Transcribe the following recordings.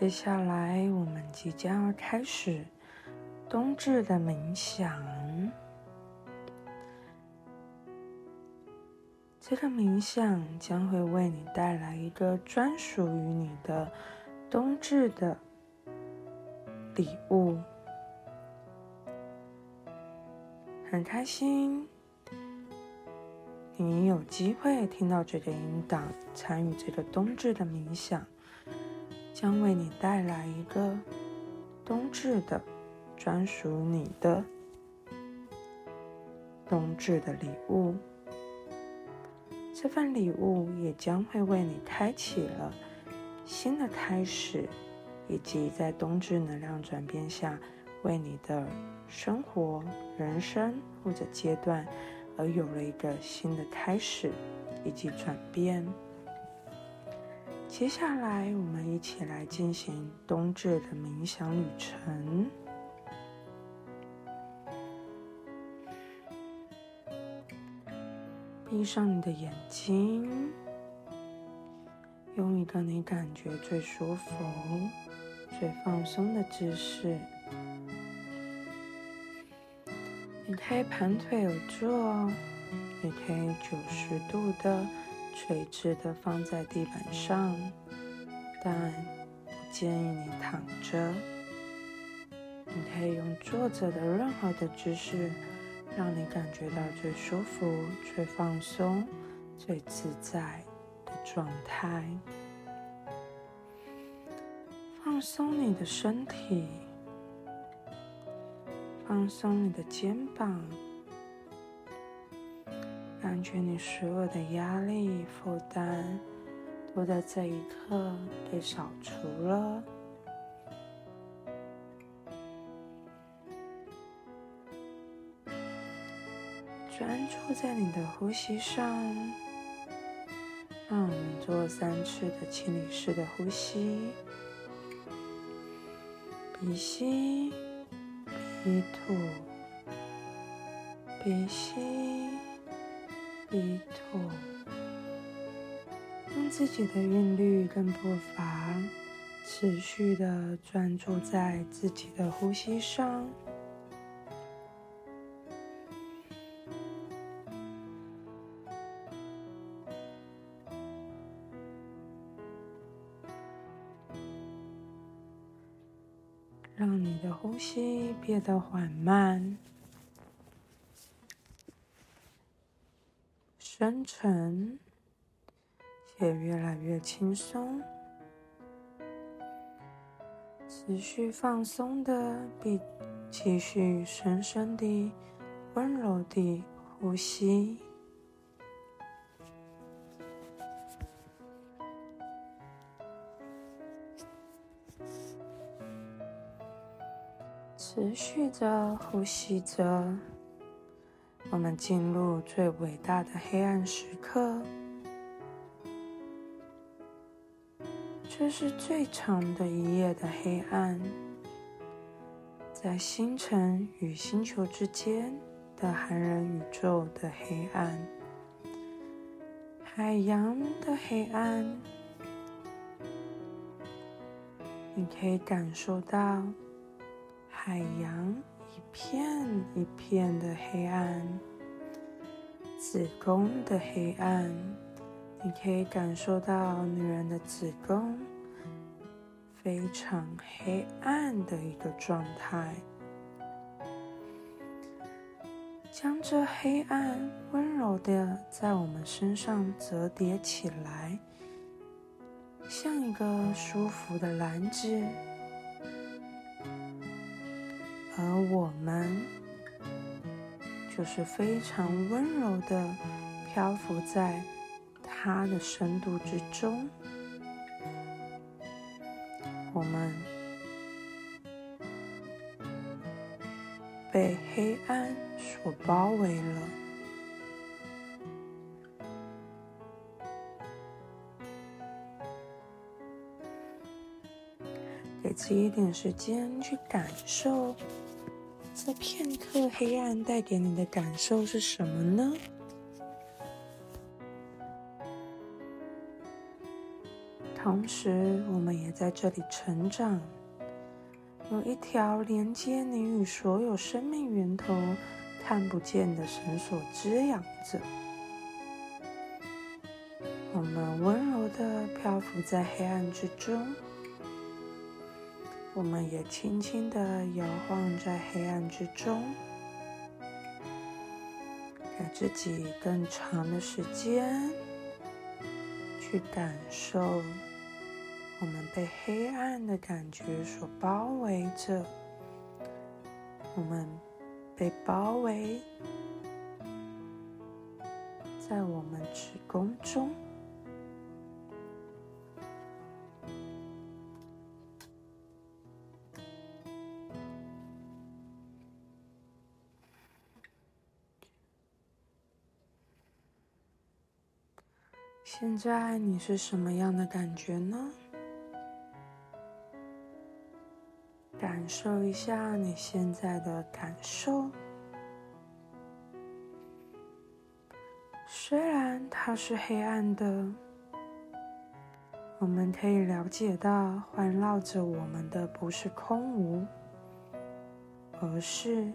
接下来，我们即将要开始冬至的冥想。这个冥想将会为你带来一个专属于你的冬至的礼物。很开心，你有机会听到这个引导，参与这个冬至的冥想。将为你带来一个冬至的专属你的冬至的礼物。这份礼物也将会为你开启了新的开始，以及在冬至能量转变下，为你的生活、人生或者阶段而有了一个新的开始以及转变。接下来，我们一起来进行冬至的冥想旅程。闭上你的眼睛，用一个你感觉最舒服、最放松的姿势。你可以盘腿而坐，也可以九十度的。垂直的放在地板上，但不建议你躺着。你可以用坐着的任何的姿势，让你感觉到最舒服、最放松、最自在的状态。放松你的身体，放松你的肩膀。感觉你所有的压力负担都在这一刻被扫除了。专注在你的呼吸上，让我们做三次的清理式的呼吸：鼻吸，鼻吐，鼻吸。鼻吐，用自己的韵律跟步伐，持续的专注在自己的呼吸上，让你的呼吸变得缓慢。深沉，且越来越轻松。持续放松的，并继续深深地、温柔地呼吸。持续着呼吸着。我们进入最伟大的黑暗时刻，这是最长的一夜的黑暗，在星辰与星球之间的寒冷宇宙的黑暗，海洋的黑暗，你可以感受到海洋。一片一片的黑暗，子宫的黑暗，你可以感受到女人的子宫非常黑暗的一个状态。将这黑暗温柔的在我们身上折叠起来，像一个舒服的篮子。而我们就是非常温柔的漂浮在它的深度之中，我们被黑暗所包围了。给自己一点时间去感受。这片刻黑暗带给你的感受是什么呢？同时，我们也在这里成长。有一条连接你与所有生命源头看不见的绳索滋养着。我们温柔的漂浮在黑暗之中，我们也轻轻的摇晃在黑暗之中，给自己更长的时间去感受。我们被黑暗的感觉所包围着，我们被包围在我们子宫中。在你是什么样的感觉呢？感受一下你现在的感受，虽然它是黑暗的，我们可以了解到环绕着我们的不是空无，而是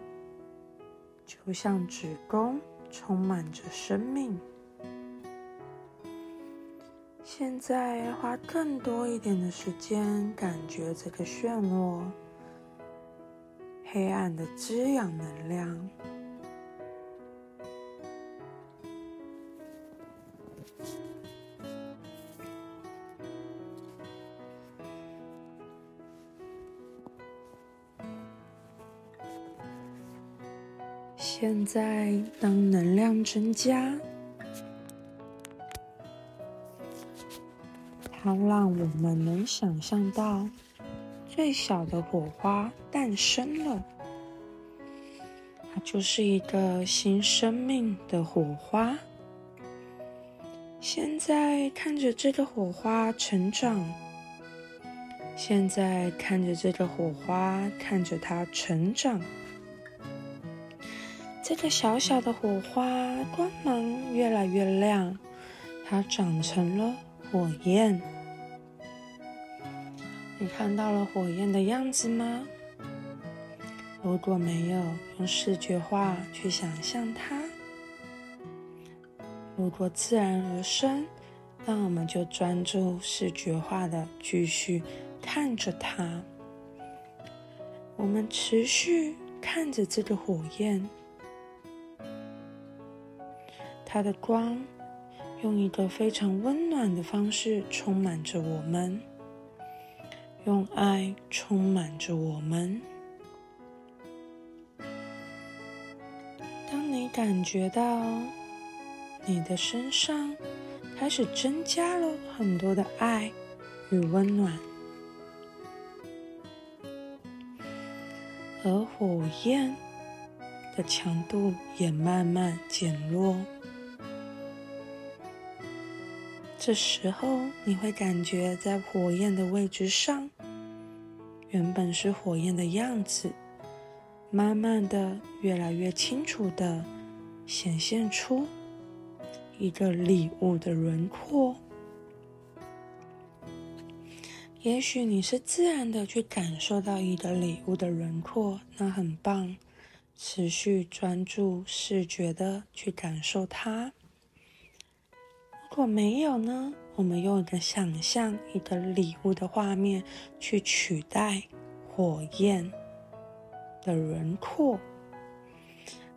就像子宫充满着生命。现在花更多一点的时间，感觉这个漩涡。黑暗的滋养能量。现在，当能量增加，它让我们能想象到。最小的火花诞生了，它就是一个新生命的火花。现在看着这个火花成长，现在看着这个火花，看着它成长。这个小小的火花光芒越来越亮，它长成了火焰。你看到了火焰的样子吗？如果没有，用视觉化去想象它；如果自然而生，那我们就专注视觉化的继续看着它。我们持续看着这个火焰，它的光用一个非常温暖的方式充满着我们。用爱充满着我们。当你感觉到你的身上开始增加了很多的爱与温暖，而火焰的强度也慢慢减弱。这时候，你会感觉在火焰的位置上，原本是火焰的样子，慢慢的越来越清楚的显现出一个礼物的轮廓。也许你是自然的去感受到一个礼物的轮廓，那很棒。持续专注视觉的去感受它。如果没有呢？我们用一个想象一个礼物的画面去取代火焰的轮廓，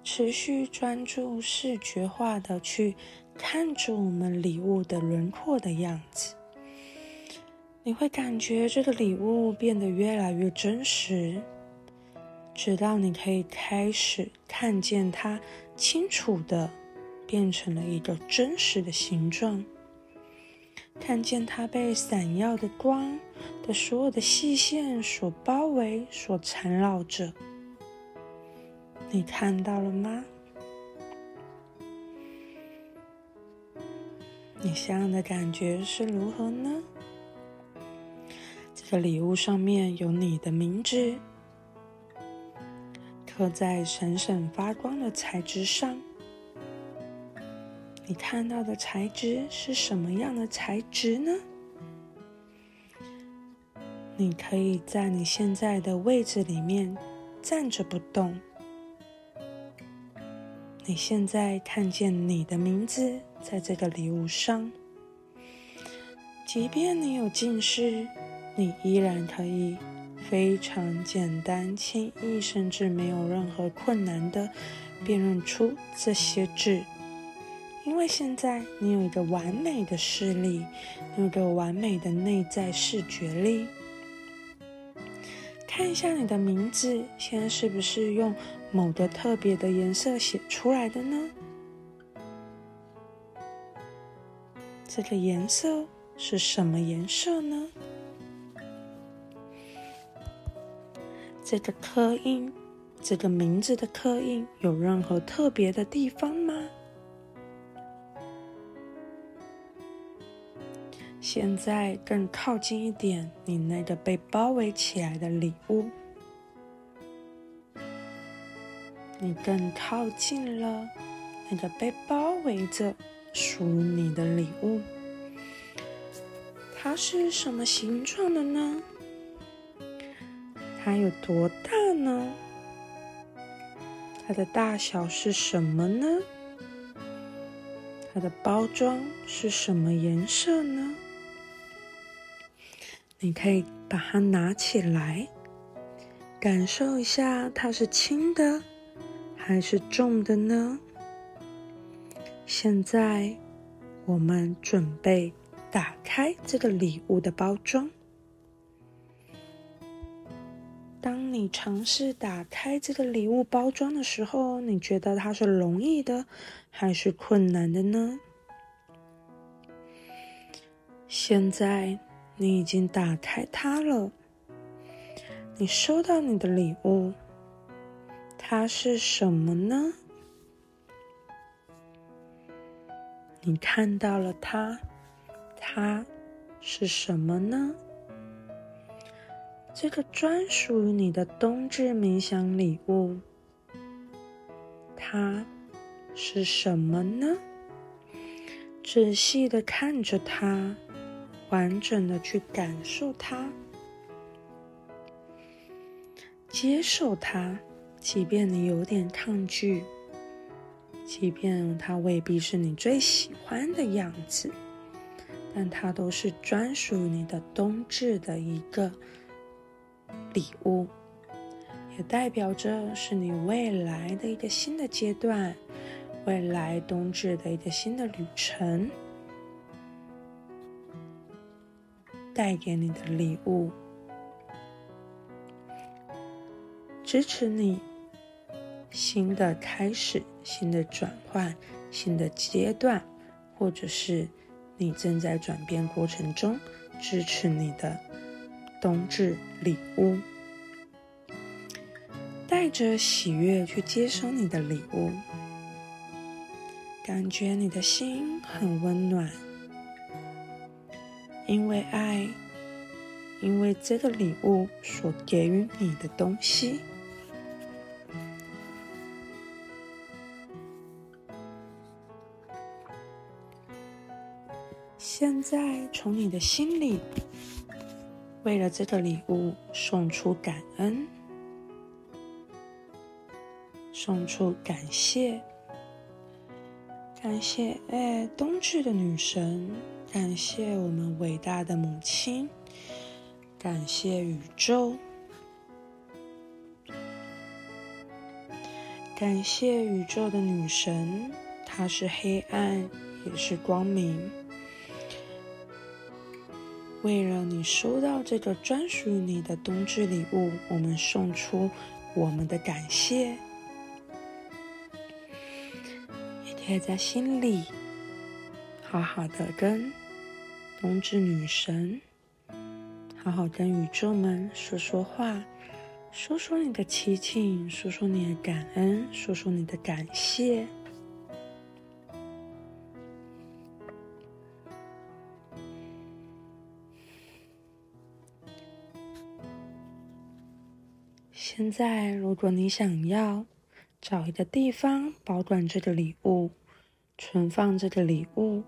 持续专注视觉化的去看着我们礼物的轮廓的样子，你会感觉这个礼物变得越来越真实，直到你可以开始看见它清楚的。变成了一个真实的形状，看见它被闪耀的光的所有的细线所包围、所缠绕着。你看到了吗？你想要的感觉是如何呢？这个礼物上面有你的名字，刻在闪闪发光的材质上。你看到的材质是什么样的材质呢？你可以在你现在的位置里面站着不动。你现在看见你的名字在这个礼物上，即便你有近视，你依然可以非常简单、轻易，甚至没有任何困难的辨认出这些字。因为现在你有一个完美的视力，有一个完美的内在视觉力。看一下你的名字，现在是不是用某个特别的颜色写出来的呢？这个颜色是什么颜色呢？这个刻印，这个名字的刻印有任何特别的地方吗？现在更靠近一点，你那个被包围起来的礼物，你更靠近了那个被包围着属于你的礼物。它是什么形状的呢？它有多大呢？它的大小是什么呢？它的包装是什么颜色呢？你可以把它拿起来，感受一下它是轻的还是重的呢？现在我们准备打开这个礼物的包装。当你尝试打开这个礼物包装的时候，你觉得它是容易的还是困难的呢？现在。你已经打开它了。你收到你的礼物，它是什么呢？你看到了它，它是什么呢？这个专属于你的冬至冥想礼物，它是什么呢？仔细的看着它。完整的去感受它，接受它，即便你有点抗拒，即便它未必是你最喜欢的样子，但它都是专属于你的冬至的一个礼物，也代表着是你未来的一个新的阶段，未来冬至的一个新的旅程。带给你的礼物，支持你新的开始、新的转换、新的阶段，或者是你正在转变过程中，支持你的冬至礼物，带着喜悦去接收你的礼物，感觉你的心很温暖。因为爱，因为这个礼物所给予你的东西，现在从你的心里，为了这个礼物送出感恩，送出感谢，感谢哎，冬至的女神。感谢我们伟大的母亲，感谢宇宙，感谢宇宙的女神，她是黑暗，也是光明。为了你收到这个专属于你的冬至礼物，我们送出我们的感谢，也贴在心里。好好的跟冬至女神，好好跟宇宙们说说话，说说你的祈请，说说你的感恩，说说你的感谢。现在，如果你想要找一个地方保管这个礼物，存放这个礼物。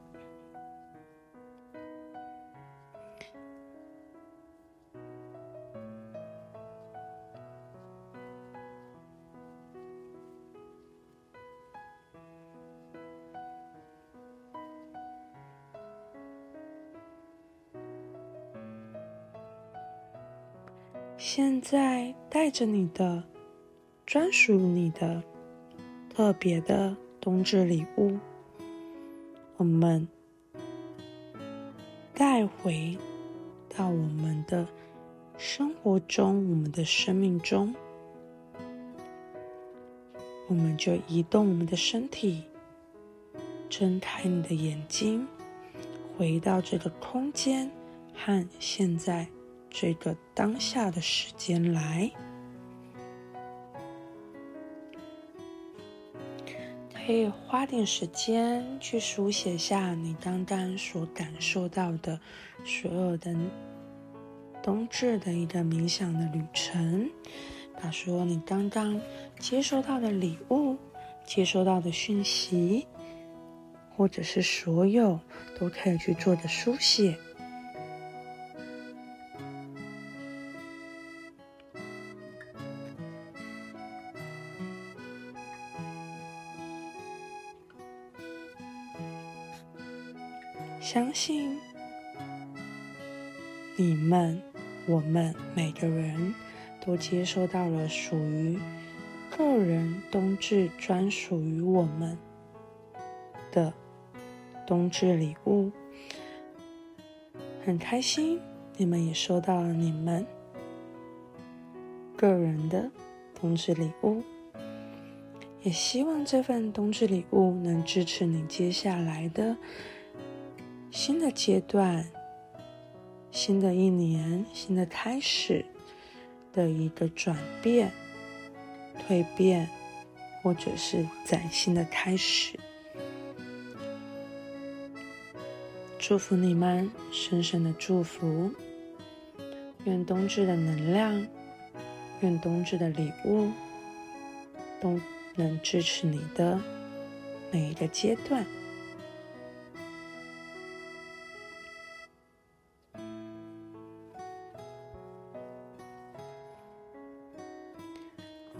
带着你的专属你的特别的冬至礼物，我们带回到我们的生活中，我们的生命中。我们就移动我们的身体，睁开你的眼睛，回到这个空间和现在这个当下的时间来。可以花点时间去书写下你刚刚所感受到的所有的冬至的一个冥想的旅程。把所有你刚刚接收到的礼物、接收到的讯息，或者是所有都可以去做的书写。相信你们，我们每个人。都接收到了属于个人冬至专属于我们的冬至礼物，很开心，你们也收到了你们个人的冬至礼物，也希望这份冬至礼物能支持你接下来的新的阶段、新的一年、新的开始。的一个转变、蜕变，或者是崭新的开始。祝福你们，深深的祝福。愿冬至的能量，愿冬至的礼物，都能支持你的每一个阶段。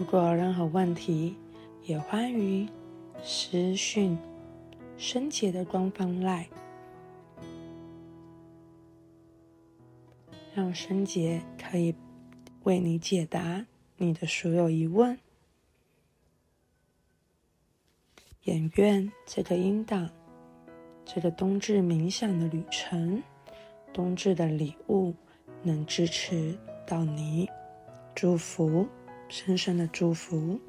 果有任何问题，也欢迎私讯申杰的官方 Line，，让申杰可以为你解答你的所有疑问。也愿这个音档，这个冬至冥想的旅程，冬至的礼物，能支持到你，祝福。深深的祝福。